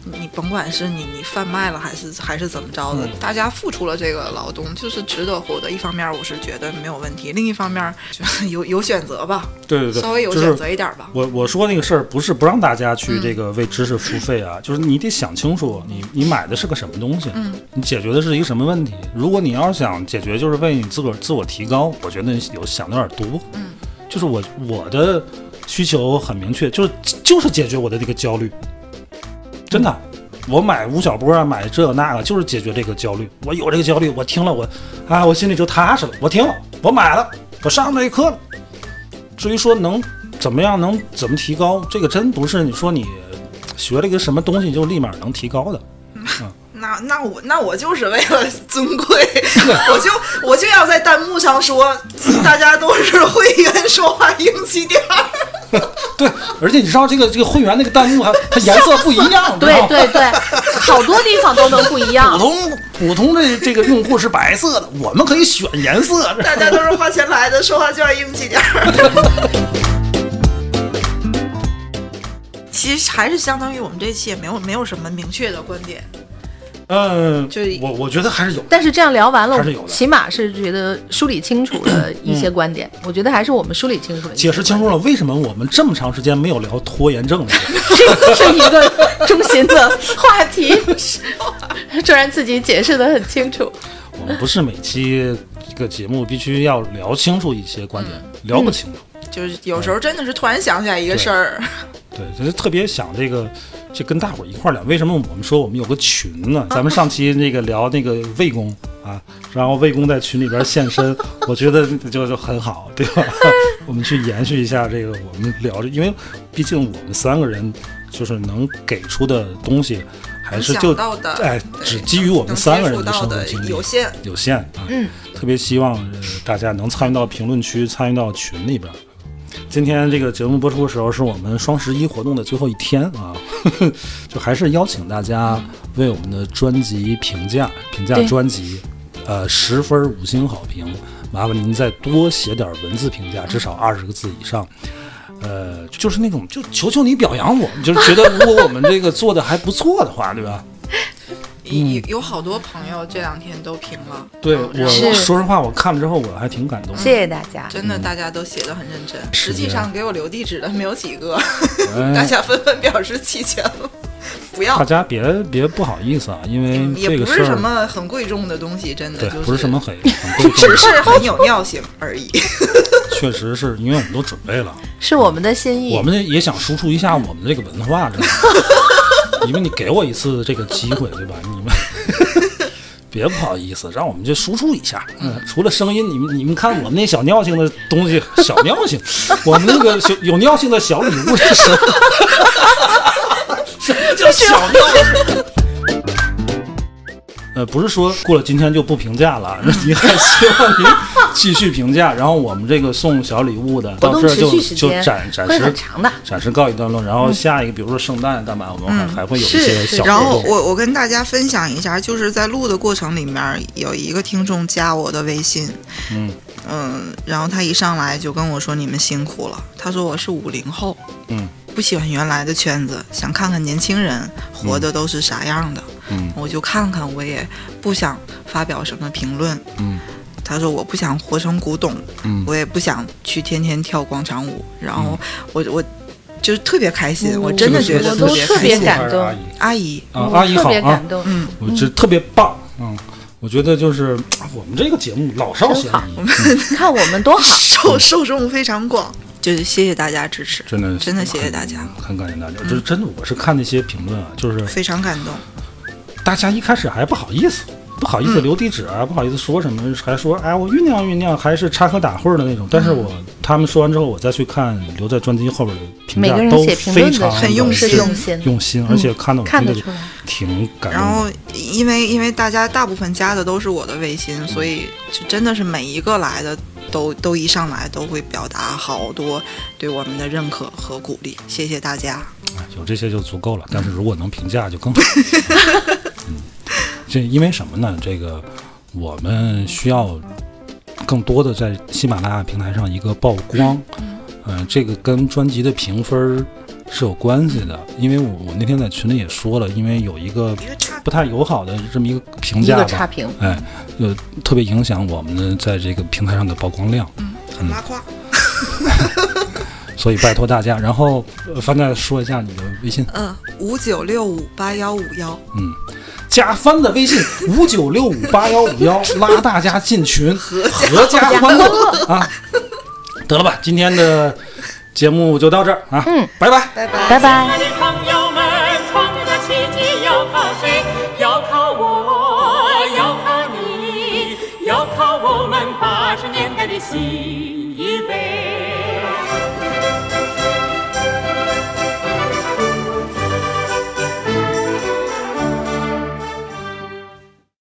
Speaker 3: 你甭管是你你贩卖了还是还是怎么着的，大家付出了这个劳动就是值得获得。一方面我是觉得没有问题，另一方面就是 有有选择吧，
Speaker 1: 对对对，
Speaker 3: 稍微有选择一点吧。
Speaker 1: 我我说那个事儿不是不让大家去
Speaker 3: 嗯
Speaker 1: 这个为知识付费啊，就是你得想清楚你你买的是个什么东西，嗯，你解决的是一个什么问题。如果你要是想解决就是为你自个儿自我提高，我觉得你有想的有点多，嗯，就是我我的需求很明确，就是就是解决我的这个焦虑，真的。我买吴晓波啊，买这个那个，就是解决这个焦虑。我有这个焦虑，我听了我，啊，我心里就踏实了。我听了，我买了，我上这课了。至于说能怎么样，能怎么提高，这个真不是你说你学了一个什么东西就立马能提高的。
Speaker 3: 那那我那我就是为了尊贵，我就我就要在弹幕上说，大家都是会员，说话硬气点儿。
Speaker 1: 对，而且你知道这个这个会员那个弹幕还它颜色不一样，
Speaker 2: 对对对，好多地方都能不一样
Speaker 1: 普。通普通的这个用户是白色的，我们可以选颜色。
Speaker 3: 大家都是花钱来的，说话就要硬气点儿。其实还是相当于我们这期也没有没有什么明确的观点，
Speaker 1: 嗯，
Speaker 3: 就
Speaker 1: 我我觉得还是有。
Speaker 2: 但是这样聊完了
Speaker 1: 还是有，的
Speaker 2: 起码是觉得梳理清楚了一些观点。我觉得还是我们梳理清楚了
Speaker 1: 解释清楚了为什么我们这么长时间没有聊拖延症呢？
Speaker 2: 这是一个中心的话题，虽然自己解释的很清楚。
Speaker 1: 我们不是每期一个节目必须要聊清楚一些观点，聊不清楚。
Speaker 3: 就是有时候真的是突然想起来一个事儿，
Speaker 1: 对，就是特别想这个，就跟大伙儿一块儿聊。为什么我们说我们有个群呢？咱们上期那个聊那个魏公啊，然后魏公在群里边现身，我觉得就就很好，对吧？我们去延续一下这个，我们聊着，因为毕竟我们三个人就是能给出的东西，还是就哎，只基于我们三个人
Speaker 3: 的
Speaker 1: 生活经历
Speaker 3: 有限。
Speaker 1: 有限啊。嗯，特别希望、呃、大家能参与到评论区，参与到群里边。今天这个节目播出的时候，是我们双十一活动的最后一天啊，就还是邀请大家为我们的专辑评价，评价专辑，呃，十分五星好评。麻烦您再多写点文字评价，至少二十个字以上。呃，就是那种，就求求你表扬我们，就是觉得如果我们这个做的还不错的话，对吧？
Speaker 3: 有有好多朋友这两天都评了，
Speaker 1: 对我
Speaker 2: 是
Speaker 1: 说实话，我看了之后我还挺感动的。
Speaker 2: 谢谢大家。
Speaker 3: 真的大家都写的很认真。
Speaker 1: 是
Speaker 3: 实际上给我留地址的没有几个，
Speaker 1: 哎
Speaker 3: 大家纷纷表示弃权了，不要
Speaker 1: 大。家别别不好意思啊，因为
Speaker 3: 也
Speaker 1: 这个事儿
Speaker 3: 不是什么很贵重的东西，真的
Speaker 1: 对
Speaker 3: 就，
Speaker 1: 不是什么很很贵重
Speaker 3: 只是很有尿性而已。
Speaker 1: 确实是因为我们都准备了，
Speaker 2: 是我们的心意。
Speaker 1: 我们也想输出一下我们这个文化，知道吗？因为你给我一次这个机会，对吧？你们别不好意思，让我们就输出一下。嗯，除了声音，你们你们看我们那小尿性的东西，小尿性，我们那个小有尿性的小礼物是什么？什么叫小尿性？呃，不是说过了今天就不评价了，你还希望您继续评价，然后我们这个送小礼物的
Speaker 2: 活动
Speaker 1: 到这儿就
Speaker 2: 持续时
Speaker 1: 就
Speaker 2: 间会
Speaker 1: 展展示
Speaker 2: 很长的。
Speaker 1: 暂时告一段落，然后下一个，比如说圣诞干嘛，我们还、还会有一些小
Speaker 3: 然后。我我跟大家分享一下，就是在录的过程里面，有一个听众加我的微信，
Speaker 1: 嗯
Speaker 3: 嗯，然后他一上来就跟我说：“你们辛苦了。”他说我是五零后，
Speaker 1: 嗯
Speaker 3: 不喜欢原来的圈子，想看看年轻人活的都是啥样的。
Speaker 1: 嗯
Speaker 3: 我就看看，我也不想发表什么评论。
Speaker 1: 嗯
Speaker 3: 他说我不想活成古董，
Speaker 1: 嗯
Speaker 3: 我也不想去天天跳广场舞。然后我我就是特别开心，我真的觉得
Speaker 2: 都特
Speaker 3: 别
Speaker 2: 感动
Speaker 1: 阿姨
Speaker 3: 阿姨，
Speaker 1: 啊，阿姨
Speaker 2: 特别
Speaker 1: 好啊
Speaker 2: 感，动。
Speaker 3: 嗯，
Speaker 1: 我这特别棒，嗯，我觉得就是啊我们这个节目老少咸宜，
Speaker 2: 看我们多好，
Speaker 3: 受受众非常广，就是谢谢大家支持，
Speaker 1: 真的
Speaker 3: 真的谢谢大家，
Speaker 1: 很感谢大家。就是真的，我是看那些评论啊，就是
Speaker 3: 非常感动。
Speaker 1: 大家一开始还不好意思，不好意思留地址啊，不好意思说什么，还说哎我酝酿酝酿，还是插科打诨的那种。但是我他们说完之后，我再去看留在专辑后边的评价，
Speaker 2: 每个人
Speaker 1: 都非常
Speaker 3: 很用心
Speaker 2: 用心，
Speaker 1: 用心，而且看到我真的
Speaker 2: 看得出来。
Speaker 1: 挺感
Speaker 3: 然后。，因为因为大家大部分加的都是我的微信，所以就真的是每一个来的都都一上来都会表达好多对我们的认可和鼓励，谢谢大家。
Speaker 1: 有这些就足够了。但是如果能评价就更好。嗯，这因为什么呢？这个我们需要更多的在喜马拉雅平台上一个曝光。嗯、这个跟专辑的评分是有关系的。因为我我那天在群里也说了，因为有一个不太友好的这么一个评价吧，
Speaker 2: 个差评，
Speaker 1: 哎，呃，特别影响我们的在这个平台上的曝光量。
Speaker 3: 很拉胯，
Speaker 1: 所以拜托大家，然后呃翻再说一下你的微信。
Speaker 3: 嗯，五九六五八幺五幺，
Speaker 1: 嗯，加帆的微信五九六五八幺五幺，拉大家进群，合家欢乐啊！得了吧，今天的节目就到这儿啊，
Speaker 2: 嗯，
Speaker 1: 拜拜。
Speaker 3: 拜拜。
Speaker 2: 拜拜。
Speaker 5: 亲